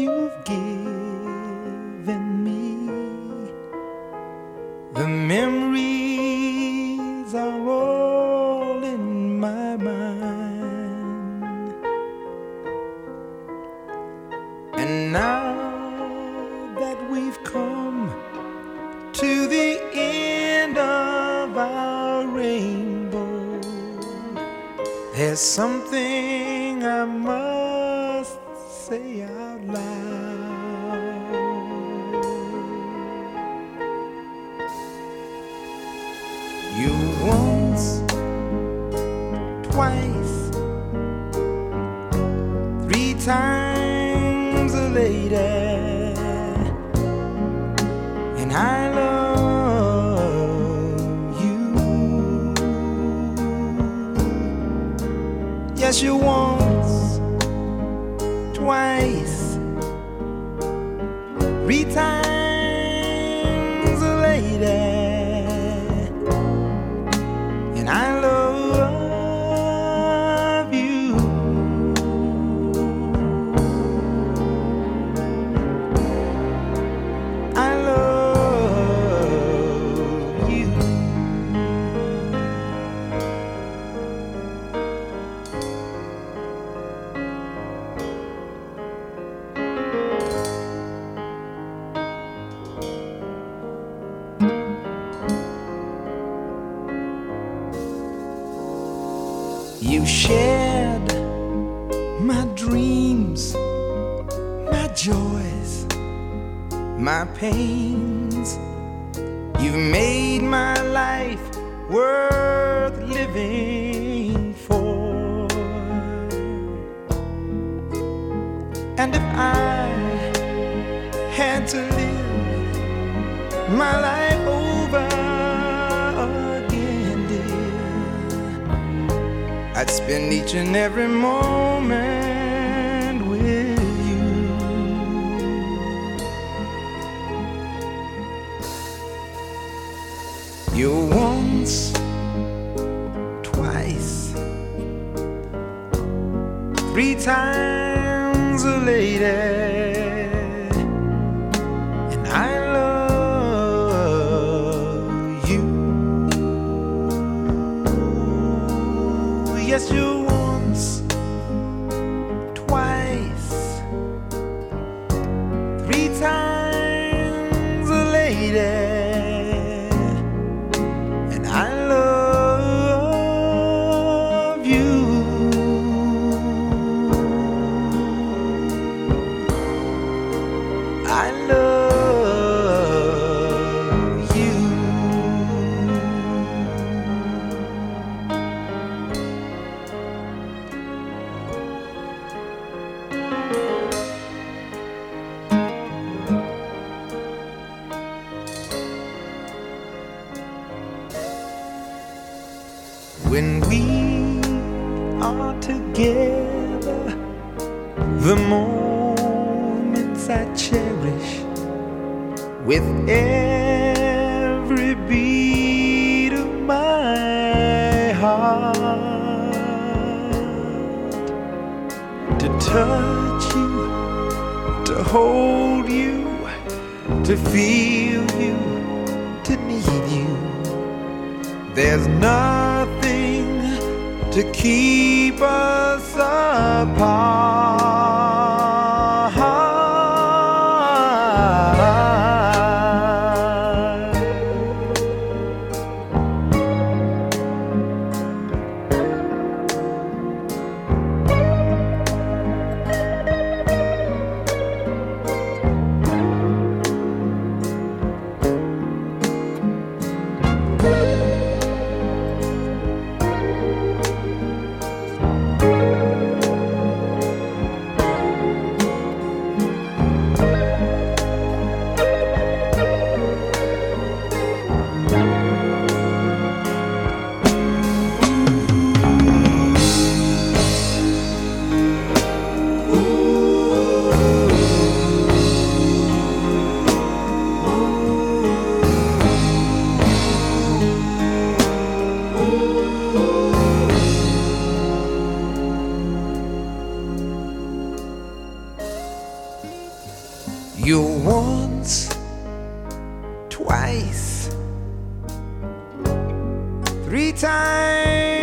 you've given me. The memories are all in my mind. And now that we've come to the end of our rainbow, there's something I must say out loud. You once, twice, three times a lady, and I love you. Yes, you once, three times You shared my dreams, my joys, my pains. You've made my life worth living for. And if I had to live my life over I'd spend each and every moment with you. You're once, twice, three times a lady, When we are together, the moments I cherish with every beat of my heart. To touch you, to hold you, to feel you, to need you. There's nothing to keep us You once, twice, three times